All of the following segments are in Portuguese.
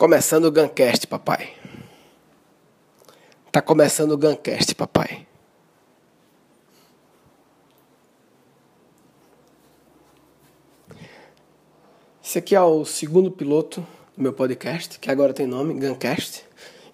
Começando o Guncast, papai. Tá começando o Guncast, papai. Esse aqui é o segundo piloto do meu podcast, que agora tem nome, Guncast.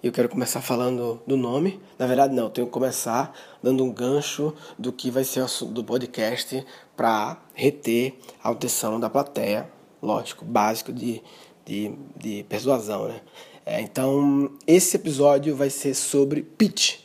E eu quero começar falando do nome. Na verdade, não, eu tenho que começar dando um gancho do que vai ser o do podcast para reter a atenção da plateia. Lógico, básico de de, de persuasão, né? É, então, esse episódio vai ser sobre pitch.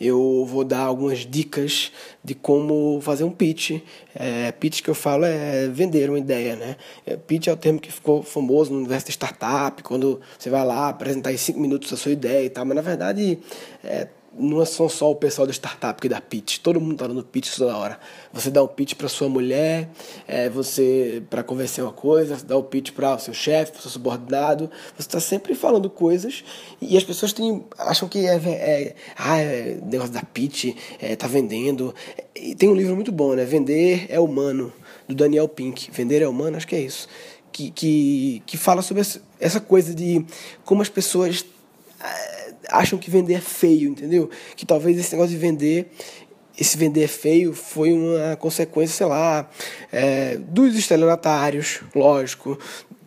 Eu vou dar algumas dicas de como fazer um pitch. É, pitch que eu falo é vender uma ideia, né? É, pitch é o termo que ficou famoso no universo da startup, quando você vai lá apresentar em cinco minutos a sua ideia e tal, mas na verdade é, não são só o pessoal da startup que dá pitch, todo mundo está dando pitch toda hora. Você dá um pitch para sua mulher, é, você para convencer uma coisa, você dá um pitch para o seu chefe, para o seu subordinado, você está sempre falando coisas e as pessoas têm, acham que é, é, ah, é negócio da pitch, é, tá vendendo. E tem um livro muito bom, né? Vender é humano, do Daniel Pink. Vender é humano, acho que é isso. Que, que, que fala sobre essa coisa de como as pessoas acham que vender é feio, entendeu? Que talvez esse negócio de vender, esse vender é feio foi uma consequência, sei lá, é, dos estelionatários, lógico,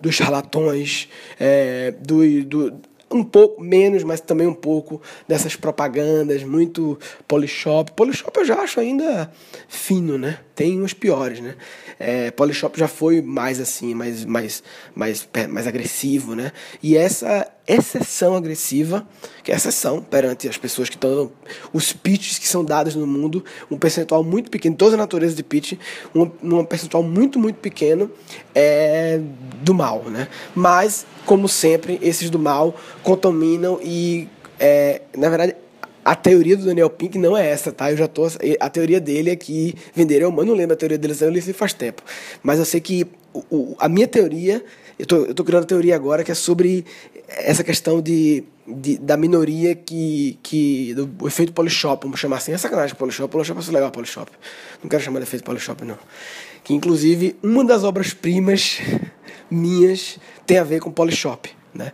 dos charlatões, é, do, do, um pouco menos, mas também um pouco dessas propagandas muito Polishop. Polishop eu já acho ainda fino, né? Tem uns piores, né? É, Polishop já foi mais assim, mais, mais, mais, mais agressivo, né? E essa exceção agressiva, que é exceção perante as pessoas que estão os pitches que são dados no mundo, um percentual muito pequeno, toda a natureza de pitch, um, um percentual muito, muito pequeno é do mal, né? Mas, como sempre, esses do mal contaminam e, é, na verdade, a teoria do Daniel Pink não é essa, tá? Eu já tô. A teoria dele é que vender humano. Eu não lembro a teoria dele, eu li faz tempo. Mas eu sei que o, o, a minha teoria. Eu tô, eu tô criando a teoria agora que é sobre essa questão de, de da minoria que. que do efeito Polishop, vamos chamar assim. É sacanagem Polishop. Polishop é legal, Polishop. Não quero chamar de efeito Polishop, não. Que inclusive uma das obras-primas minhas tem a ver com Polishop, né?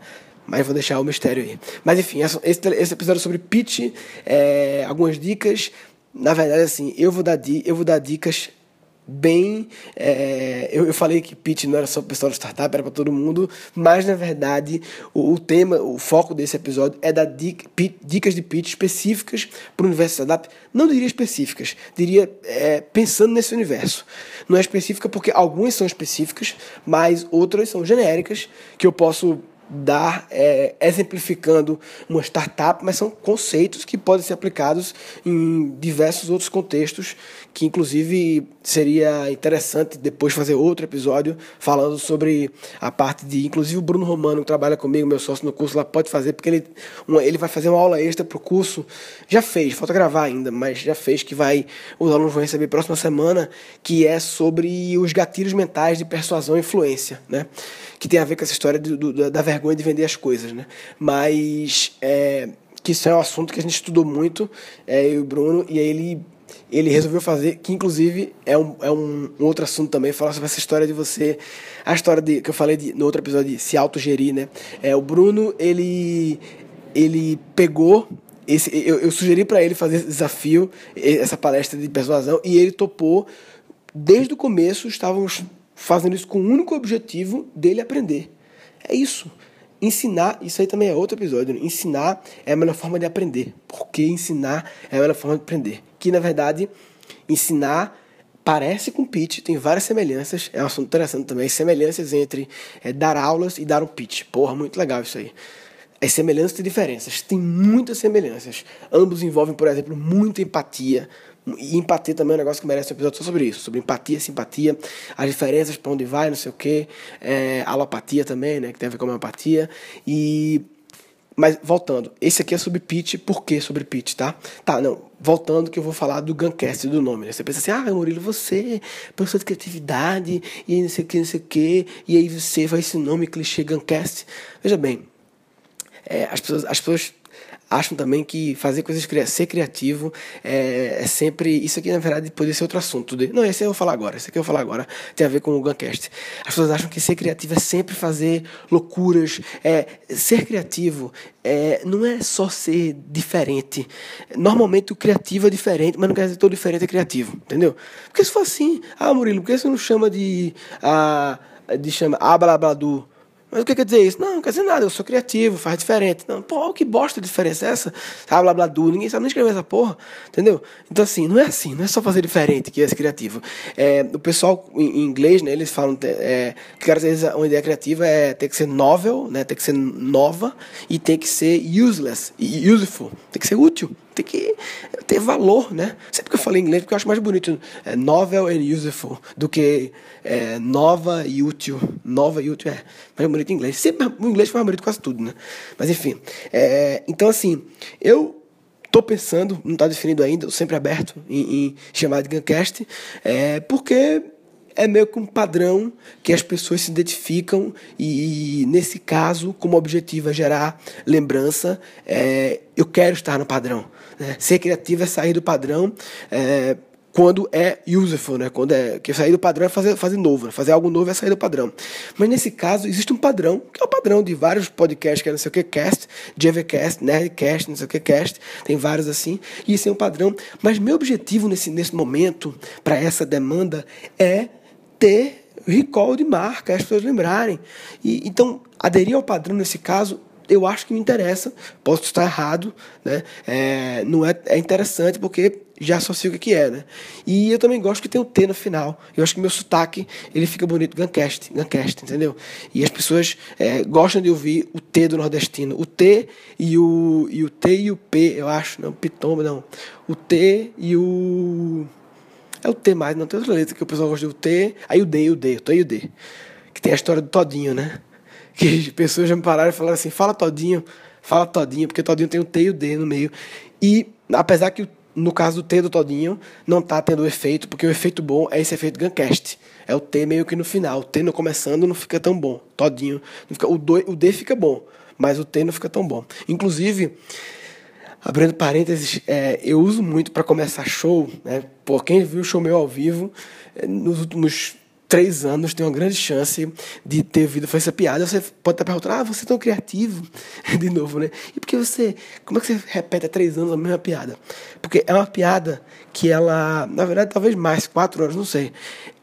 Mas vou deixar o mistério aí. Mas enfim, esse, esse episódio sobre pitch, é, algumas dicas. Na verdade, assim, eu vou dar, eu vou dar dicas bem. É, eu, eu falei que pitch não era só para pessoal da startup, era para todo mundo, mas na verdade o, o, tema, o foco desse episódio é dar dica, dicas de pitch específicas para o universo startup. Não diria específicas, diria é, pensando nesse universo. Não é específica porque algumas são específicas, mas outras são genéricas que eu posso dar é, exemplificando uma startup, mas são conceitos que podem ser aplicados em diversos outros contextos, que inclusive seria interessante depois fazer outro episódio falando sobre a parte de, inclusive o Bruno Romano que trabalha comigo, meu sócio no curso lá pode fazer porque ele uma, ele vai fazer uma aula extra para o curso, já fez, falta gravar ainda, mas já fez que vai os alunos vão receber próxima semana, que é sobre os gatilhos mentais de persuasão e influência, né? Que tem a ver com essa história do, do, da vergonha de vender as coisas, né? Mas é, que isso é um assunto que a gente estudou muito, é, eu e o Bruno, e aí ele, ele resolveu fazer, que inclusive é um, é um, um outro assunto também, falar sobre essa história de você, a história de, que eu falei de, no outro episódio de se autogerir, né? É, o Bruno, ele, ele pegou esse, eu, eu sugeri para ele fazer esse desafio, essa palestra de persuasão, e ele topou. Desde o começo, estávamos fazendo isso com o único objetivo dele aprender. É isso. Ensinar, isso aí também é outro episódio. Né? Ensinar é a melhor forma de aprender. Porque ensinar é a melhor forma de aprender. Que na verdade, ensinar parece com pitch, tem várias semelhanças. É um assunto interessante também. As semelhanças entre é, dar aulas e dar um pitch. Porra, muito legal isso aí. As semelhanças e diferenças. Tem muitas semelhanças. Ambos envolvem, por exemplo, muita empatia, e empatia também é um negócio que merece um episódio só sobre isso, sobre empatia, simpatia, as diferenças para onde vai, não sei o quê, é, alopatia também, né, que tem a ver com homeopatia. E mas voltando, esse aqui é sobre pitch, por que sobre pitch, tá? Tá, não, voltando que eu vou falar do Guncast, do nome, né? Você pensa assim, ah, Murilo, você, professor de criatividade, e não sei o que, não sei o que, e aí você vai esse nome clichê Guncast. Veja bem, é, as pessoas, as pessoas acham também que fazer coisas ser criativo é, é, sempre isso aqui na verdade poderia ser outro assunto. De, não, esse eu vou falar agora. Esse aqui eu vou falar agora tem a ver com o Guncast. As pessoas acham que ser criativo é sempre fazer loucuras. É ser criativo é, não é só ser diferente. Normalmente o criativo é diferente, mas não quer dizer que todo diferente é criativo, entendeu? Porque se for assim, ah, Murilo, por que você não chama de. Ah, de chama Ablabadu? Mas o que quer dizer isso? Não, não quer dizer nada, eu sou criativo, faz diferente. Não, pô, que bosta de diferença é essa? Ah, blá blá blá, ninguém sabe nem escrever essa porra, entendeu? Então, assim, não é assim, não é só fazer diferente que é criativo. É, o pessoal em inglês, né, eles falam é, que às vezes uma ideia criativa é ter que ser novel, né, tem que ser nova e tem que ser useless, useful, tem que ser útil tem que ter valor, né? Sempre que eu falei inglês, porque eu acho mais bonito é, novel and useful do que é, nova e útil. Nova e útil é mais bonito em inglês. Sempre o inglês foi mais bonito quase tudo, né? Mas enfim. É, então, assim, eu Estou pensando, não está definido ainda, sempre aberto em, em chamar de Guncast, é, porque é meio que um padrão que as pessoas se identificam e, nesse caso, como objetivo é gerar lembrança, é, eu quero estar no padrão. Né? Ser criativo é sair do padrão. É, quando é useful, né? Quando é que sair do padrão é fazer, fazer novo, né? fazer algo novo é sair do padrão. Mas nesse caso existe um padrão, que é o padrão de vários podcasts, que é não sei o que cast, JVcast, Nerdcast, não sei o que cast, tem vários assim, e isso é um padrão. Mas meu objetivo nesse, nesse momento, para essa demanda, é ter recall de marca, as pessoas lembrarem. E, então, aderir ao padrão nesse caso eu acho que me interessa. Posso estar errado, né? É, não é, é interessante porque já associo o que é, né? E eu também gosto que tem o T no final. Eu acho que meu sotaque ele fica bonito, Guncast, Guncast, entendeu? E as pessoas é, gostam de ouvir o T do nordestino. O T e o, e o T e o P, eu acho, não, Pitomba, não. O T e o. É o T mais, não tem outra letra que o pessoal gosta do T. Aí o D, o D, o T e o D. Que tem a história do Todinho, né? que as pessoas já me pararam e falaram assim, fala todinho, fala todinho, porque todinho tem o T e o D no meio. E apesar que no caso do T do todinho não tá tendo efeito, porque o efeito bom é esse efeito Guncast. É o T meio que no final. O T no começando não fica tão bom. Todinho. Fica, o, do, o D fica bom, mas o T não fica tão bom. Inclusive, abrindo parênteses, é, eu uso muito para começar show, né? Por quem viu o show meu ao vivo, é, nos últimos três anos tem uma grande chance de ter ouvido foi essa piada. Você pode estar perguntando, ah, você é tão criativo, de novo, né? E porque você, como é que você repete há três anos a mesma piada? Porque é uma piada que ela, na verdade, talvez mais, quatro anos, não sei.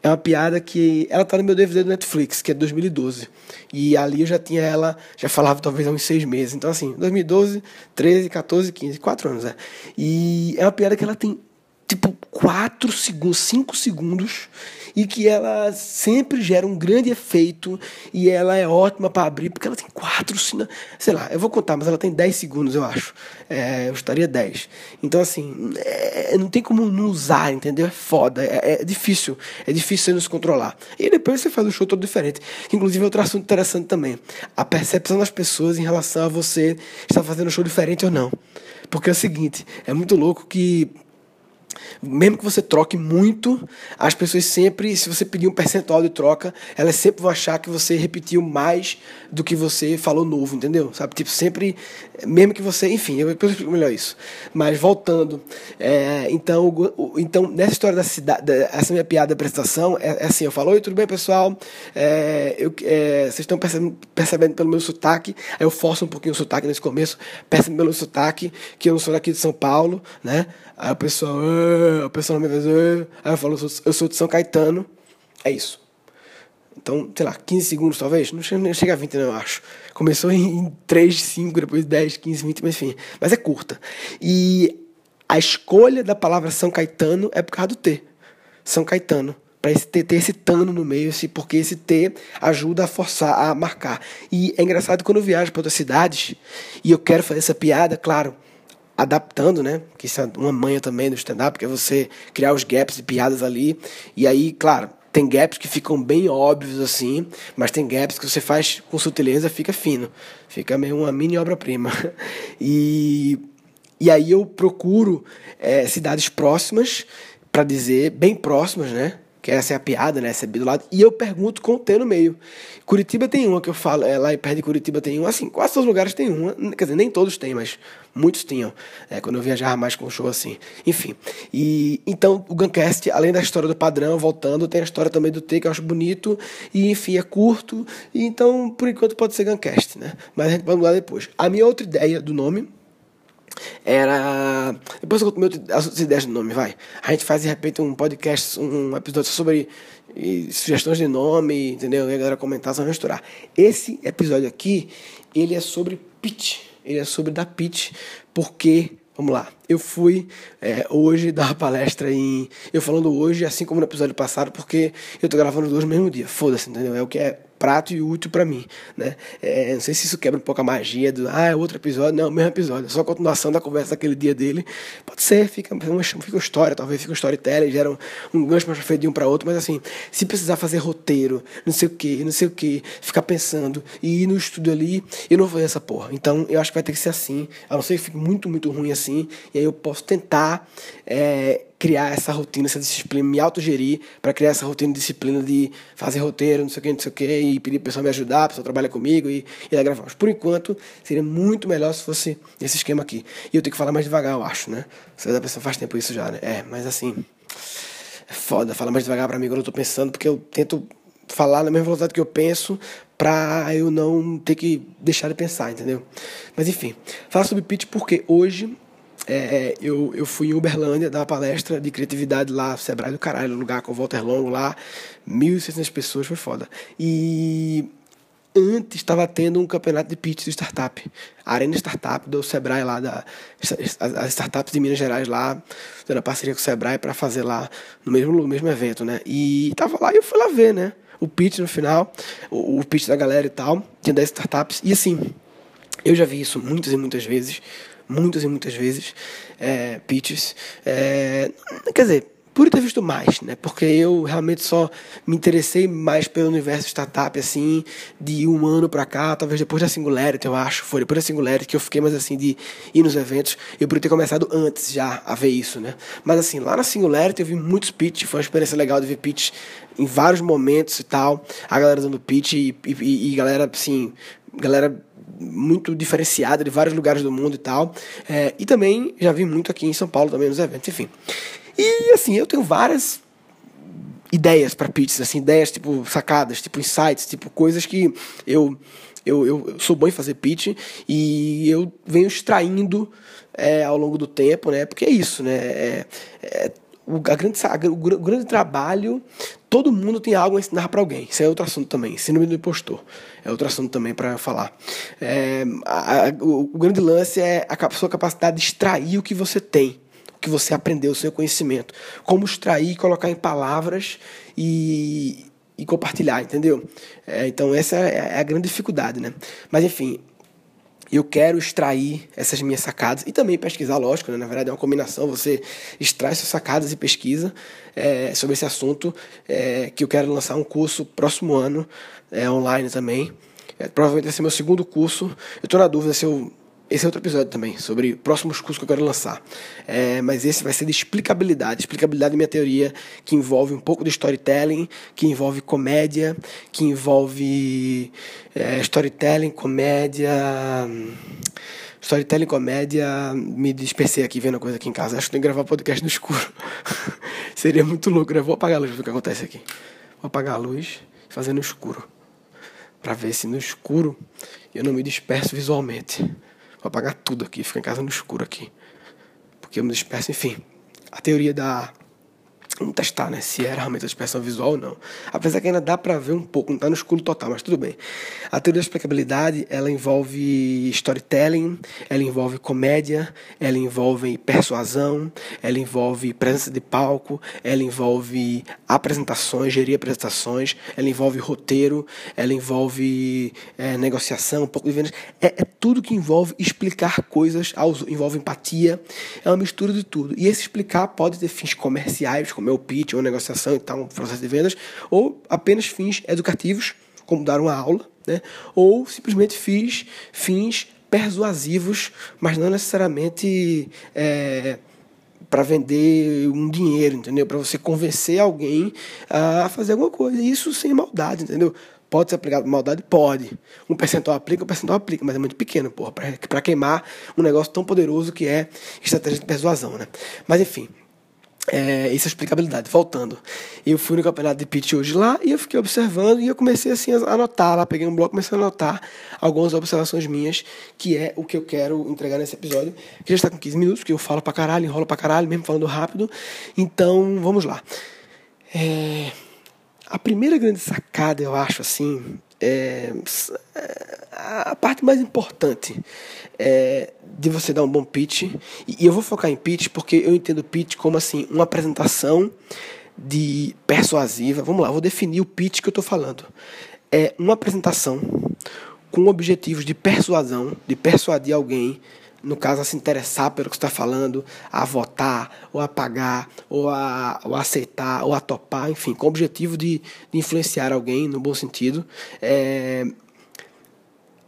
É uma piada que ela tá no meu DVD do Netflix, que é de 2012. E ali eu já tinha ela, já falava talvez há uns seis meses. Então, assim, 2012, 13, 14, 15, quatro anos, é. E é uma piada que ela tem tipo quatro segundos, cinco segundos e que ela sempre gera um grande efeito e ela é ótima para abrir, porque ela tem quatro, sei lá, eu vou contar, mas ela tem 10 segundos, eu acho. É, eu estaria 10. Então, assim, é, não tem como não usar, entendeu? É foda, é, é, difícil, é difícil você nos controlar. E depois você faz um show todo diferente. Inclusive, outro assunto interessante também, a percepção das pessoas em relação a você estar fazendo um show diferente ou não. Porque é o seguinte, é muito louco que mesmo que você troque muito, as pessoas sempre, se você pedir um percentual de troca, elas sempre vão achar que você repetiu mais do que você falou novo, entendeu? Sabe? Tipo, sempre, mesmo que você, enfim, eu explico melhor isso. Mas voltando, é, então, então, nessa história da cidade, essa minha piada da apresentação, é, é, assim, eu falo, oi, tudo bem, pessoal? É, eu, é, vocês estão percebendo, percebendo, pelo meu sotaque, aí eu forço um pouquinho o sotaque nesse começo, percebendo pelo sotaque que eu não sou daqui de São Paulo, né? Aí o pessoal, ah", o pessoal me fez, ah". aí eu falo, eu sou, eu sou de São Caetano, é isso. Então, sei lá, 15 segundos talvez, não chega, não chega a 20 não, eu acho. Começou em, 3, 5, depois 10, 15, 20, mas enfim, mas é curta. E a escolha da palavra São Caetano é por causa do T. São Caetano. Para ter esse tano no meio, esse, porque esse T ajuda a forçar, a marcar. E é engraçado quando eu viajo para outras cidades e eu quero fazer essa piada, claro, adaptando, né? Que isso é uma manha também do stand-up, que é você criar os gaps e piadas ali. E aí, claro, tem gaps que ficam bem óbvios assim, mas tem gaps que você faz com sutileza, fica fino. Fica meio uma mini obra-prima. E, e aí eu procuro é, cidades próximas, para dizer, bem próximas, né? Que essa é a piada, né? Essa é B do lado. E eu pergunto com o T no meio. Curitiba tem uma que eu falo, é, lá perto de Curitiba tem uma, assim, quase todos os lugares tem uma. Quer dizer, nem todos têm, mas muitos tinham. É, quando eu viajava mais com show assim. Enfim. E então o Guncast, além da história do padrão, voltando, tem a história também do T, que eu acho bonito. E enfim, é curto. E então, por enquanto, pode ser Guncast, né? Mas a gente vai mudar depois. A minha outra ideia do nome era. Depois eu conto as outras ideias do nome, vai. A gente faz de repente um podcast, um episódio sobre sugestões de nome, entendeu? E a galera comentar, só misturar. Esse episódio aqui, ele é sobre pitch. Ele é sobre dar pitch, porque Vamos lá. Eu fui é, hoje dar palestra em. Eu falando hoje, assim como no episódio passado, porque eu tô gravando dois no mesmo dia. Foda-se, entendeu? É o que é prato e útil para mim, né? É, não sei se isso quebra um pouco a magia do, ah, é outro episódio, não, mesmo episódio, é só a continuação da conversa daquele dia dele. Pode ser, fica uma, fica uma história, talvez fica um storytelling, gera um, um gancho mais feio de um para outro, mas assim, se precisar fazer roteiro, não sei o que, não sei o que, ficar pensando e ir no estúdio ali, eu não vou fazer essa porra. Então, eu acho que vai ter que ser assim, a não ser que fique muito, muito ruim assim, e aí eu posso tentar é, criar essa rotina, essa disciplina, me autogerir para criar essa rotina disciplina de fazer roteiro, não sei o que, não sei o que, e pedir para pessoa me ajudar, a pessoa trabalha comigo e, e lá. Mas por enquanto, seria muito melhor se fosse esse esquema aqui. E eu tenho que falar mais devagar, eu acho, né? Você da pessoa faz tempo isso já, né? É, mas assim, é foda falar mais devagar para mim quando eu tô pensando, porque eu tento falar na mesma velocidade que eu penso pra eu não ter que deixar de pensar, entendeu? Mas enfim, falar sobre pitch porque hoje é, é, eu, eu fui em Uberlândia dar uma palestra de criatividade lá, Sebrae do caralho, lugar com o Walter Longo lá, 1.600 pessoas, foi foda. E antes estava tendo um campeonato de pitch de startup. A Arena Startup do Sebrae lá, da, as startups de Minas Gerais lá, dando parceria com o Sebrae para fazer lá no mesmo, no mesmo evento, né? E tava lá e eu fui lá ver, né? O pitch no final, o, o pitch da galera e tal, tinha 10 startups. E assim, eu já vi isso muitas e muitas vezes muitas e muitas vezes é, pitches. É, quer dizer, por ter visto mais, né? Porque eu realmente só me interessei mais pelo universo startup, assim, de um ano pra cá, talvez depois da Singularity, eu acho, foi depois da Singularity que eu fiquei mais assim de ir nos eventos. Eu poderia ter começado antes já a ver isso, né? Mas assim, lá na Singularity eu vi muitos pitches, foi uma experiência legal de ver pitch em vários momentos e tal, a galera dando pitch e, e, e galera, assim, galera muito diferenciada de vários lugares do mundo e tal. É, e também já vi muito aqui em São Paulo também nos eventos, enfim. E assim, eu tenho várias ideias para pitches, assim, ideias tipo sacadas, tipo insights, tipo coisas que eu eu, eu, sou bom em fazer pitch e eu venho extraindo é, ao longo do tempo, né? Porque é isso, né? É, é, o, a grande, o, o grande trabalho, todo mundo tem algo a ensinar para alguém. Isso é outro assunto também. Síndrome do impostor é outro assunto também para falar. É, a, a, o, o, grande lance é a sua capacidade de extrair o que você tem, o que você aprendeu, o seu conhecimento. Como extrair, colocar em palavras e, e compartilhar, entendeu? É, então essa é, é a grande dificuldade, né? Mas enfim, eu quero extrair essas minhas sacadas e também pesquisar, lógico, né? na verdade é uma combinação, você extrai suas sacadas e pesquisa é, sobre esse assunto, é, que eu quero lançar um curso próximo ano, é, online também, é, provavelmente vai ser meu segundo curso, eu estou na dúvida se eu esse é outro episódio também, sobre próximos cursos que eu quero lançar. É, mas esse vai ser de explicabilidade. Explicabilidade é minha teoria, que envolve um pouco de storytelling, que envolve comédia, que envolve é, storytelling, comédia. Storytelling, comédia. Me dispersei aqui vendo a coisa aqui em casa. Acho que tem que gravar podcast no escuro. Seria muito louco, né? Vou apagar a luz, ver o que acontece aqui. Vou apagar a luz e fazer no escuro. Pra ver se no escuro eu não me disperso visualmente. Vou apagar tudo aqui, ficar em casa no escuro aqui. Porque eu me disperso, enfim. A teoria da Vamos testar, né? Se era realmente a expressão visual ou não. Apesar que ainda dá para ver um pouco, não está no escuro total, mas tudo bem. A teoria da explicabilidade, ela envolve storytelling, ela envolve comédia, ela envolve persuasão, ela envolve presença de palco, ela envolve apresentações, gerir apresentações, ela envolve roteiro, ela envolve é, negociação, um pouco de vendas. É, é, tudo que envolve explicar coisas, envolve empatia, é uma mistura de tudo. E esse explicar pode ter fins comerciais, como meu pitch ou negociação e tal, um processo de vendas, ou apenas fins educativos, como dar uma aula, né? ou simplesmente fiz fins persuasivos, mas não necessariamente é, para vender um dinheiro, entendeu? Para você convencer alguém a fazer alguma coisa. Isso sem maldade, entendeu? Pode ser aplicado por maldade? Pode. Um percentual aplica, um percentual aplica, mas é muito pequeno, porra, para queimar um negócio tão poderoso que é estratégia de persuasão, né? Mas enfim, é, isso é explicabilidade. Voltando, eu fui no campeonato de pitch hoje lá e eu fiquei observando e eu comecei assim a anotar lá, peguei um bloco, comecei a anotar algumas observações minhas, que é o que eu quero entregar nesse episódio, que já está com 15 minutos, que eu falo pra caralho, enrolo pra caralho, mesmo falando rápido. Então, vamos lá. É, a primeira grande sacada, eu acho, assim, é, a parte mais importante é, de você dar um bom pitch, e eu vou focar em pitch porque eu entendo pitch como assim uma apresentação de persuasiva. Vamos lá, vou definir o pitch que eu estou falando. É uma apresentação com objetivos de persuasão, de persuadir alguém no caso, a se interessar pelo que está falando, a votar, ou a pagar, ou a, ou a aceitar, ou a topar, enfim, com o objetivo de, de influenciar alguém no bom sentido. É,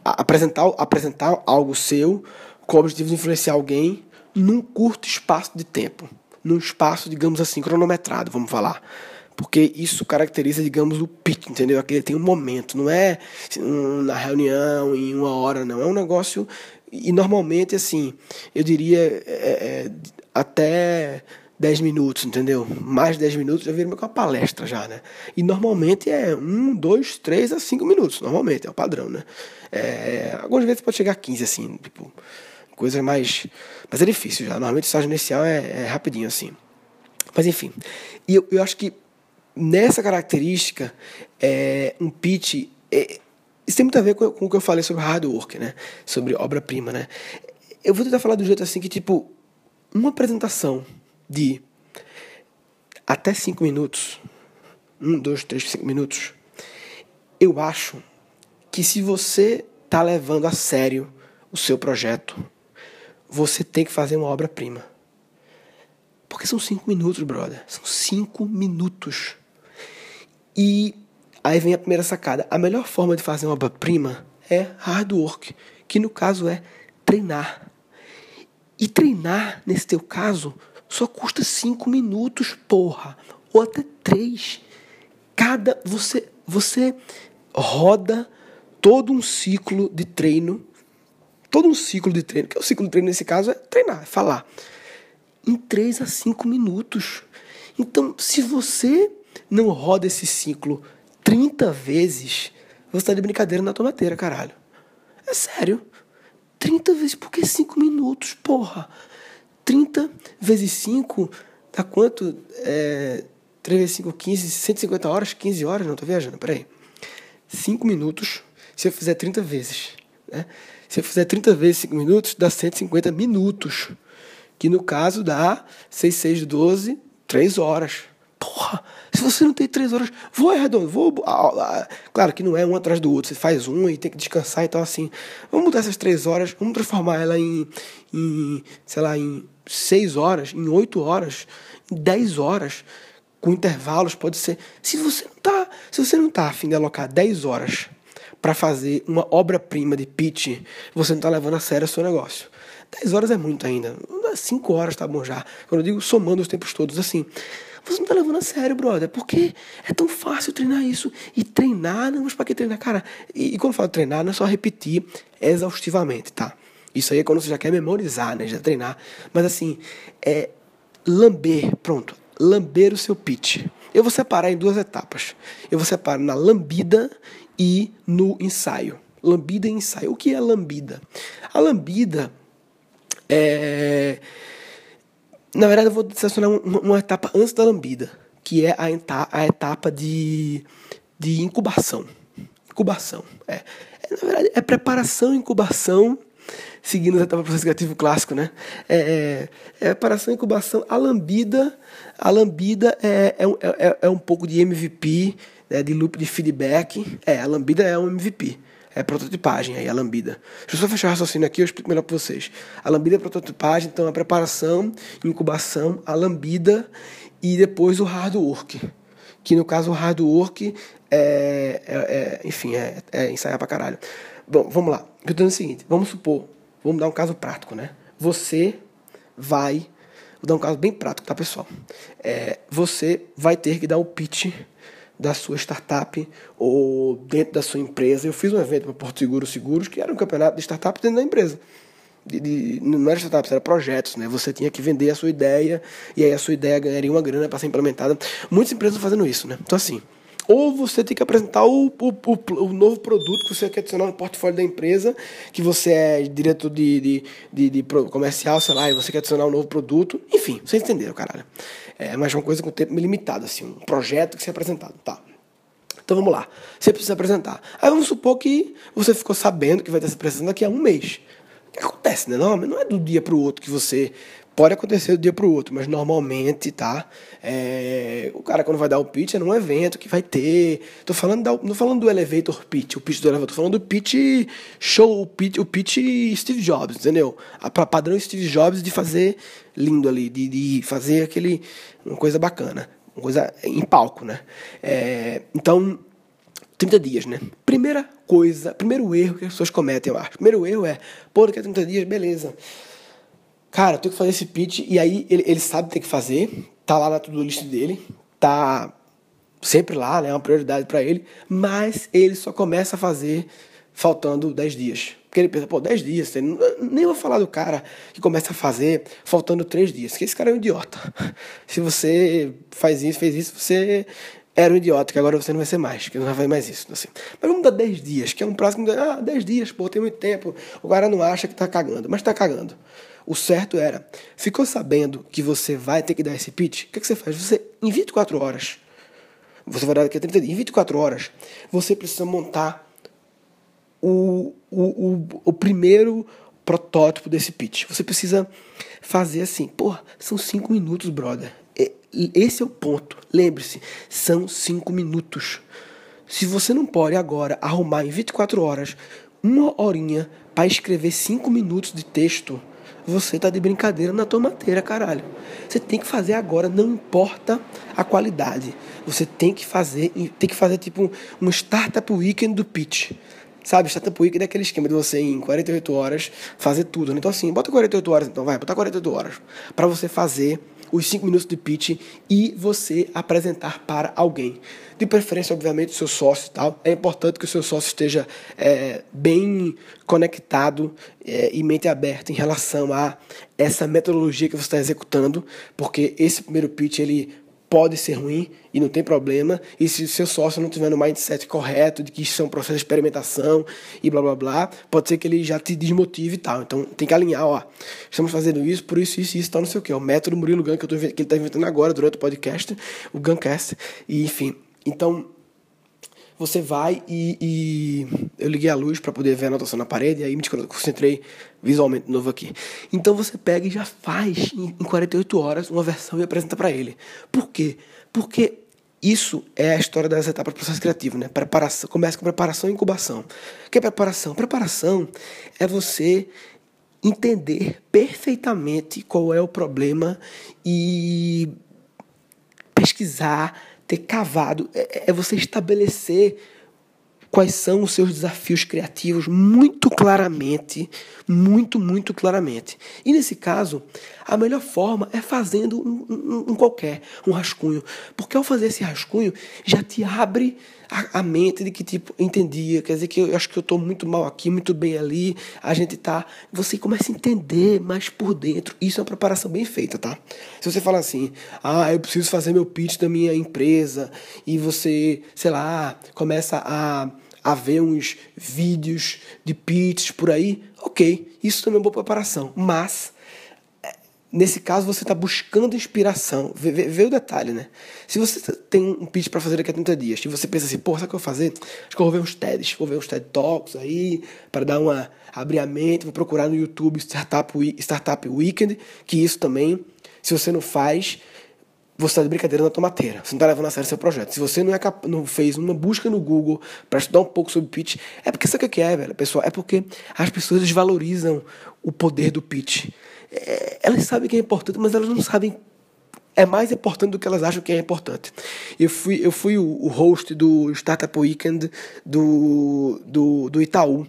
apresentar, apresentar algo seu com o objetivo de influenciar alguém num curto espaço de tempo, num espaço, digamos assim, cronometrado, vamos falar. Porque isso caracteriza, digamos, o pitch, entendeu? Aquele tem um momento, não é na reunião, em uma hora, não. É um negócio e normalmente, assim, eu diria é, é, até 10 minutos, entendeu? Mais de 10 minutos já vira meio que uma palestra já, né? E normalmente é 1, 2, 3 a 5 minutos, normalmente, é o padrão, né? É, algumas vezes pode chegar a 15, assim, tipo, coisa mais. Mas é difícil já. Normalmente o estágio inicial é, é rapidinho, assim. Mas enfim. E eu, eu acho que nessa característica, é, um pitch. É, isso tem muito a ver com, com o que eu falei sobre hard work, né? Sobre obra-prima, né? Eu vou tentar falar do jeito assim que, tipo, uma apresentação de até cinco minutos, um, dois, três, cinco minutos, eu acho que se você tá levando a sério o seu projeto, você tem que fazer uma obra-prima. Porque são cinco minutos, brother. São cinco minutos. E Aí vem a primeira sacada. A melhor forma de fazer uma obra-prima é hard work, que no caso é treinar. E treinar, nesse teu caso, só custa cinco minutos, porra. Ou até três. Cada. Você, você roda todo um ciclo de treino. Todo um ciclo de treino. Que é o ciclo de treino nesse caso é treinar, é falar. Em três a cinco minutos. Então, se você não roda esse ciclo 30 vezes, você tá de brincadeira na tomateira, caralho. É sério. 30 vezes, por que 5 minutos, porra? 30 vezes 5 dá quanto? É, 3 vezes 5, 15, 150 horas, 15 horas, não tô viajando, peraí. 5 minutos, se eu fizer 30 vezes, né? Se eu fizer 30 vezes 5 minutos, dá 150 minutos. Que no caso dá 6, 6, 12, 3 horas. Porra, se você não tem três horas, vou redondo, vou. Ah, ah, claro que não é um atrás do outro, você faz um e tem que descansar e tal assim. Vamos mudar essas três horas, vamos transformar ela em, em sei lá, em seis horas, em oito horas, em dez horas, com intervalos, pode ser. Se você não tá, se você não tá afim de alocar dez horas para fazer uma obra-prima de pitch, você não está levando a sério o seu negócio. 10 horas é muito ainda. 5 horas tá bom já. Quando eu digo somando os tempos todos, assim. Você não tá levando a sério, brother. Porque é tão fácil treinar isso. E treinar, não, mas pra que treinar? Cara, e, e quando eu falo treinar, não é só repetir exaustivamente, tá? Isso aí é quando você já quer memorizar, né? Já treinar. Mas assim, é lamber, pronto. Lamber o seu pitch. Eu vou separar em duas etapas. Eu vou separar na lambida e no ensaio. Lambida e ensaio. O que é lambida? A lambida é na verdade, eu vou selecionar uma, uma, etapa antes da lambida, que é a, etapa, a etapa de, de incubação. Incubação. É. é. Na verdade, é preparação, incubação, seguindo a etapa do processo clássico, né? É, é, é preparação, incubação. A lambida, a lambida é, é, é, é um pouco de MVP, né, de loop de feedback. É, a lambida é um MVP é prototipagem aí, a lambida. Deixa eu só fechar o raciocínio aqui, eu explico melhor para vocês. A lambida é prototipagem, então a preparação, incubação, a lambida e depois o hard work. Que no caso o hard work é, é, é enfim, é, é, ensaiar pra caralho. Bom, vamos lá. Eu tô dizendo o seguinte, vamos supor, vamos dar um caso prático, né? Você vai Vou dar um caso bem prático, tá, pessoal? É, você vai ter que dar o pitch da sua startup ou dentro da sua empresa. Eu fiz um evento para Porto Seguro Seguros, que era um campeonato de startup dentro da empresa. De, de, não era startups, era projetos, né? Você tinha que vender a sua ideia e aí a sua ideia ganharia uma grana para ser implementada. Muitas empresas estão fazendo isso, né? Então, assim, ou você tem que apresentar o, o, o, o, novo produto que você quer adicionar no portfólio da empresa, que você é diretor de, de, de, de comercial, sei lá, e você quer adicionar um novo produto. Enfim, vocês entenderam, caralho. É mais uma coisa com tempo limitado, assim, um projeto que ser apresentado, tá? Então vamos lá, você precisa apresentar. Aí vamos supor que você ficou sabendo que vai estar se apresentando daqui a um mês. O que acontece, né? Não, não é do dia para o outro que você Pode acontecer do dia para o outro, mas normalmente, tá? É, o cara, quando vai dar o pitch, é num evento que vai ter. Tô falando, da, não falando do elevator pitch, o pitch do elevator, tô falando do pitch show, o pitch, o pitch Steve Jobs, entendeu? A, padrão Steve Jobs de fazer lindo ali, de, de fazer aquele. uma coisa bacana, uma coisa em palco, né? É, então, 30 dias, né? Primeira coisa, primeiro erro que as pessoas cometem, eu acho. Primeiro erro é, pô, daqui a 30 dias, beleza cara, eu tenho que fazer esse pitch, e aí ele, ele sabe tem que fazer, tá lá na tudo list dele, tá sempre lá, né, é uma prioridade para ele, mas ele só começa a fazer faltando 10 dias. Porque ele pensa, pô, 10 dias, nem vou falar do cara que começa a fazer faltando 3 dias, que esse cara é um idiota. Se você faz isso, fez isso, você era um idiota, que agora você não vai ser mais, que não vai fazer mais isso. Assim. Mas vamos dar 10 dias, que é um prazo que ah, 10 dias, pô, tem muito tempo. O cara não acha que tá cagando, mas tá cagando. O certo era, ficou sabendo que você vai ter que dar esse pitch? O que, é que você faz? Você, em 24 horas, você vai dar daqui a 30 dias, em 24 horas, você precisa montar o, o, o, o primeiro protótipo desse pitch. Você precisa fazer assim, porra, são 5 minutos, brother. Esse é o ponto. Lembre-se, são 5 minutos. Se você não pode agora arrumar em 24 horas uma horinha para escrever 5 minutos de texto, você tá de brincadeira na tomateira, caralho. Você tem que fazer agora, não importa a qualidade. Você tem que fazer, tem que fazer tipo um, um startup weekend do pitch. Sabe, startup weekend é aquele esquema de você em 48 horas fazer tudo. Né? Então assim, bota 48 horas então, vai, bota 48 horas para você fazer os 5 minutos de pitch e você apresentar para alguém. De preferência, obviamente, seu sócio e tal. É importante que o seu sócio esteja é, bem conectado é, e mente aberta em relação a essa metodologia que você está executando, porque esse primeiro pitch ele pode ser ruim e não tem problema. E se o seu sócio não tiver no mindset correto de que isso é um processo de experimentação e blá blá blá, pode ser que ele já te desmotive e tal. Então tem que alinhar, ó. Estamos fazendo isso, por isso, isso, isso, tal, não sei o que. O método Murilo Gun que, eu tô, que ele está inventando agora durante o podcast, o Guncast. E enfim. Então, você vai e, e eu liguei a luz para poder ver a anotação na parede e aí me concentrei visualmente de novo aqui. Então você pega e já faz em 48 horas uma versão e apresenta para ele. Por quê? Porque isso é a história das etapas do processo criativo, né? Preparação, começa com preparação e incubação. O que é preparação? Preparação é você entender perfeitamente qual é o problema e pesquisar ter cavado, é, é você estabelecer quais são os seus desafios criativos muito claramente, muito, muito claramente. E nesse caso, a melhor forma é fazendo um, um, um qualquer, um rascunho. Porque ao fazer esse rascunho, já te abre a, a, mente de que, tipo, entendia, quer dizer que eu acho que eu estou muito mal aqui, muito bem ali, a gente tá. Você começa a entender mais por dentro. Isso é uma preparação bem feita, tá? Se você fala assim, ah, eu preciso fazer meu pitch da minha empresa, e você, sei lá, começa a, a ver uns vídeos de pitches por aí, ok, isso também é uma boa preparação, mas Nesse caso, você está buscando inspiração. Vê, vê, vê, o detalhe, né? Se você tem um pitch para fazer daqui a 30 dias, e você pensa assim, pô, sabe o que eu vou fazer? Acho que eu vou ver uns TEDs, vou ver uns TED Talks aí, para dar uma. abrir a mente, vou procurar no YouTube Startup, Startup Weekend, que isso também, se você não faz, você está de brincadeira na tomateira. Você não está levando a sério seu projeto. Se você não, é cap... não fez uma busca no Google para estudar um pouco sobre pitch, é porque sabe o que é, velho, pessoal? É porque as pessoas desvalorizam o poder do pitch é, elas sabem que é importante, mas elas não sabem. É mais importante do que elas acham que é importante. Eu fui, eu fui o, o host do Startup Weekend do, do, do Itaú.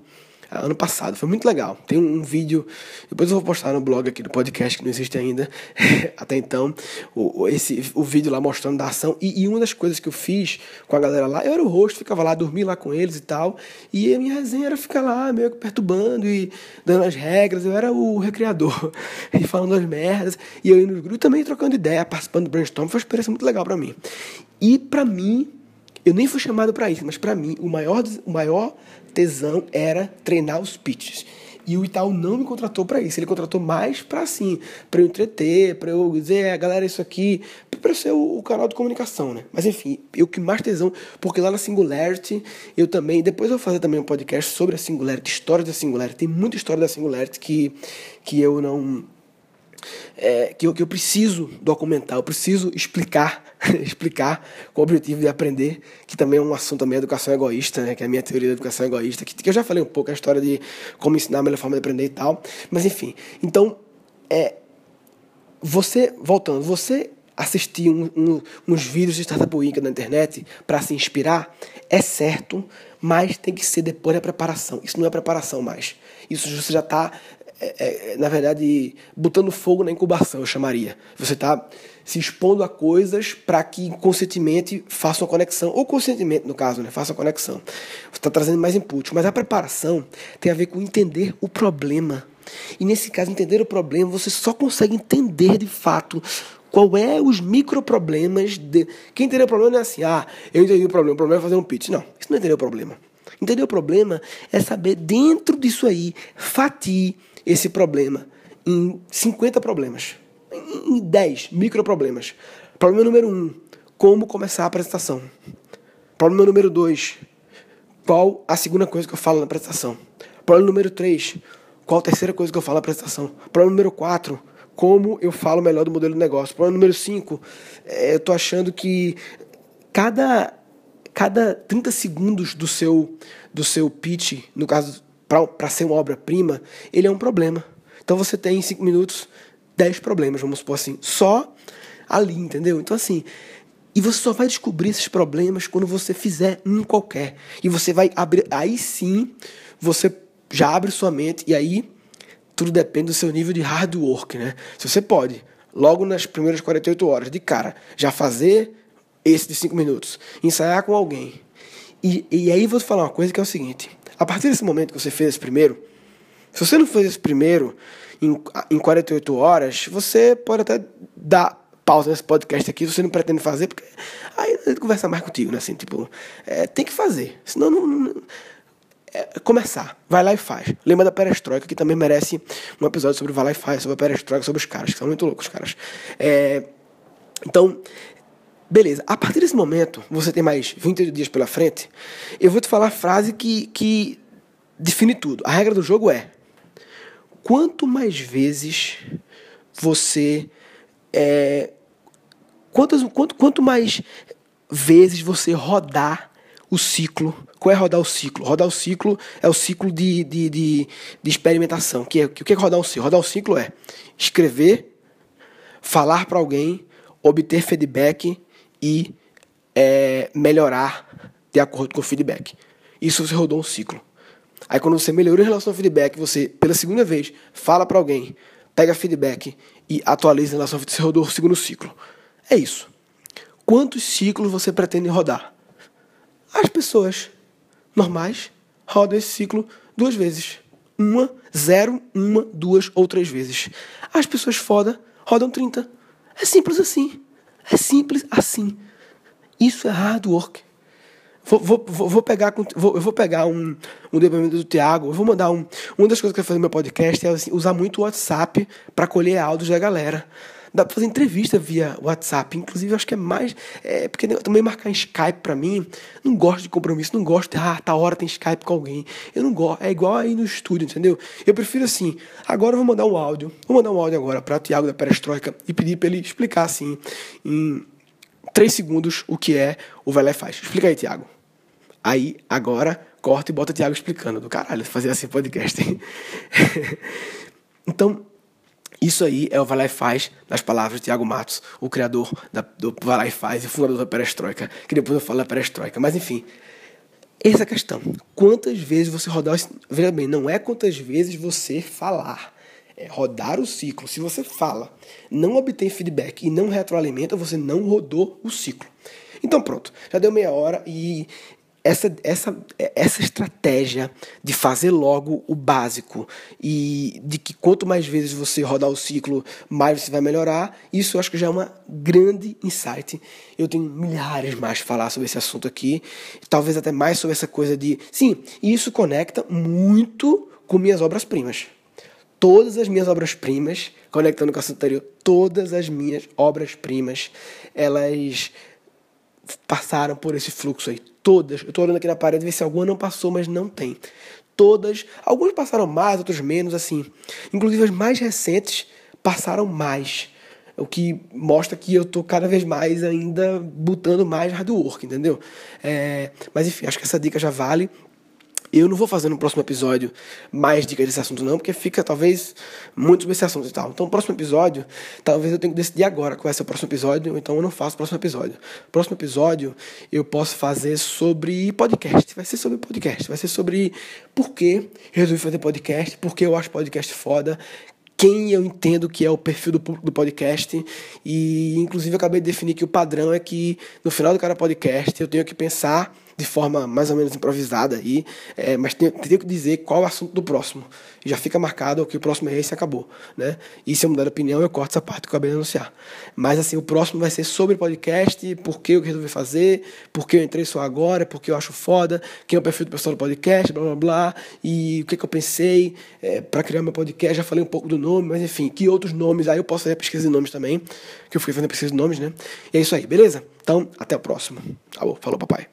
Ano passado. Foi muito legal. Tem um, vídeo, depois eu vou postar no blog aqui do podcast, que não existe ainda até então, o, esse, o vídeo lá mostrando da ação. E, e, uma das coisas que eu fiz com a galera lá, eu era o rosto, ficava lá, dormia lá com eles e tal. E a minha resenha era ficar lá, meio que perturbando e dando as regras. Eu era o recreador e falando as merdas. E eu indo no grupo também trocando ideia, participando do brainstorm. Foi uma experiência muito legal para mim. E para mim, eu nem fui chamado para isso, mas para mim o maior, o maior tesão era treinar os pitches. E o Itaú não me contratou para isso, ele contratou mais para assim, para eu entreter, para eu dizer, é, galera, isso aqui, para ser o, o, canal de comunicação, né? Mas enfim, eu que mais tesão, porque lá na Singularity, eu também, depois eu vou fazer também um podcast sobre a Singularity, história da Singularity, tem muita história da Singularity que, que eu não é, que, eu, que eu preciso documentar, eu preciso explicar, explicar com o objetivo de aprender, que também é um assunto também, educação egoísta, né, que é a minha teoria da educação egoísta, que, que eu já falei um pouco, a história de como ensinar a melhor forma de aprender e tal, mas enfim, então, é, você, voltando, você assistir um, um, uns vídeos de Startup Week na internet para se inspirar, é certo, mas tem que ser depois da preparação. Isso não é preparação mais. Isso você já está é, é, na verdade, botando fogo na incubação, eu chamaria. Você está se expondo a coisas para que inconscientemente faça uma conexão, ou conscientemente, no caso, né, faça uma conexão. Você está trazendo mais input. Mas a preparação tem a ver com entender o problema. E nesse caso, entender o problema, você só consegue entender de fato qual é os microproblemas de. Quem entendeu o problema não é assim, ah, eu entendi o problema, o problema é fazer um pitch. Não, isso não é entender o problema. Entender o problema é saber dentro disso aí, fatie esse problema em 50 problemas, em 10 microproblemas. Problema número 1, um, como começar a apresentação. Problema número 2, qual a segunda coisa que eu falo na apresentação. Problema número 3, qual a terceira coisa que eu falo na apresentação. Problema número 4, como eu falo melhor do modelo de negócio. Problema número 5, é, eu estou achando que cada, cada 30 segundos do seu, do seu pitch, no caso para ser uma obra-prima, ele é um problema. Então você tem em cinco minutos dez problemas, vamos supor assim, só ali, entendeu? Então assim, e você só vai descobrir esses problemas quando você fizer um qualquer. E você vai abrir, aí sim, você já abre sua mente e aí tudo depende do seu nível de hard work, né? Se você pode, logo nas primeiras 48 horas, de cara, já fazer esse de cinco minutos, ensaiar com alguém. E, e aí vou te falar uma coisa que é o seguinte: a partir desse momento que você fez esse primeiro, se você não fez esse primeiro em, em 48 horas, você pode até dar pausa nesse podcast aqui se você não pretende fazer, porque aí a gente conversa mais contigo, né? Assim, tipo, é, tem que fazer. Senão não. não é, começar. Vai lá e faz. Lembra da perestroika, que também merece um episódio sobre vai lá e faz, sobre a perestroika, sobre os caras, que são muito loucos, os caras. É, então, Beleza, a partir desse momento, você tem mais 28 dias pela frente, eu vou te falar a frase que, que define tudo. A regra do jogo é: quanto mais vezes você. É, quantas, quanto, quanto mais vezes você rodar o ciclo. Qual é rodar o ciclo? Rodar o ciclo é o ciclo de, de, de, de experimentação. Que é, o que é rodar um ciclo? Rodar o ciclo é escrever, falar para alguém, obter feedback e é, melhorar de acordo com o feedback. Isso você rodou um ciclo. Aí quando você melhorou em relação ao feedback, você, pela segunda vez, fala para alguém, pega feedback e atualiza em relação ao feedback, você rodou o segundo ciclo. É isso. Quantos ciclos você pretende rodar? As pessoas normais rodam esse ciclo duas vezes. Uma, zero, uma, duas ou três vezes. As pessoas foda rodam 30. É simples assim. É simples assim. Isso é hard work. Vou, vou, vou, pegar, vou, eu vou pegar um, um depoimento do Tiago, eu vou mandar um. Uma das coisas que eu fazer no meu podcast é assim, usar muito o WhatsApp para colher áudios da galera. Dá pra fazer entrevista via WhatsApp. Inclusive, acho que é mais. É, porque também marcar em Skype pra mim. Não gosto de compromisso, não gosto de. Ah, tá hora tem Skype com alguém. Eu não gosto. É igual aí no estúdio, entendeu? Eu prefiro assim. Agora eu vou mandar um áudio. Vou mandar um áudio agora pra Tiago da Perestroika e pedir pra ele explicar assim, em três segundos, o que é o Velé faz. Explica aí, Tiago. Aí, agora, corta e bota o Tiago explicando. Do caralho, fazer assim podcast. então, isso aí é o Vai Lá e Faz, das palavras de Tiago Matos, o criador da, do Vai Lá e Faz e fundador da Perestroika, que depois eu falo da Perestroika. Mas enfim, Essa é questão. Quantas vezes você rodar. Veja bem, não é quantas vezes você falar. É rodar o ciclo. Se você fala, não obtém feedback e não retroalimenta, você não rodou o ciclo. Então pronto, já deu meia hora e essa, essa, essa estratégia de fazer logo o básico e de que quanto mais vezes você rodar o ciclo, mais você vai melhorar, isso eu acho que já é uma grande insight. Eu tenho milhares mais para falar sobre esse assunto aqui, talvez até mais sobre essa coisa de. Sim, isso conecta muito com minhas obras-primas. Todas as minhas obras-primas, conectando com a assunto anterior, todas as minhas obras-primas, elas passaram por esse fluxo aí. Todas. Eu estou olhando aqui na parede ver se alguma não passou, mas não tem. Todas. Alguns passaram mais, outros menos, assim. Inclusive as mais recentes passaram mais. O que mostra que eu estou cada vez mais ainda botando mais hard work, entendeu? É, mas enfim, acho que essa dica já vale. Eu não vou fazer no próximo episódio mais dicas desse assunto, não, porque fica talvez muito sobre esse assunto e tal. Então, próximo episódio, talvez eu tenha que decidir agora qual vai ser o próximo episódio, então eu não faço o próximo episódio. Próximo episódio eu posso fazer sobre podcast. Vai ser sobre podcast, vai ser sobre por que resolvi fazer podcast, por que eu acho podcast foda, quem eu entendo que é o perfil do público do podcast. E, inclusive, eu acabei de definir que o padrão é que no final do cada podcast eu tenho que pensar de forma mais ou menos improvisada aí, é, mas tenho, que dizer qual é o assunto do próximo. Já fica marcado que o próximo é esse e acabou, né? E se eu mudar de opinião, eu corto essa parte que eu acabei de anunciar. Mas assim, o próximo vai ser sobre podcast, por que eu resolvi fazer, por que eu entrei só agora, por que eu acho foda, quem é o perfil do pessoal do podcast, blá blá blá, e o que, que eu pensei é, para criar meu podcast. Já falei um pouco do nome, mas enfim, que outros nomes, aí eu posso fazer pesquisa de nomes também, que eu fui fazendo pesquisa de nomes, né? E é isso aí, beleza? Então, até o próximo. Falou, falou papai.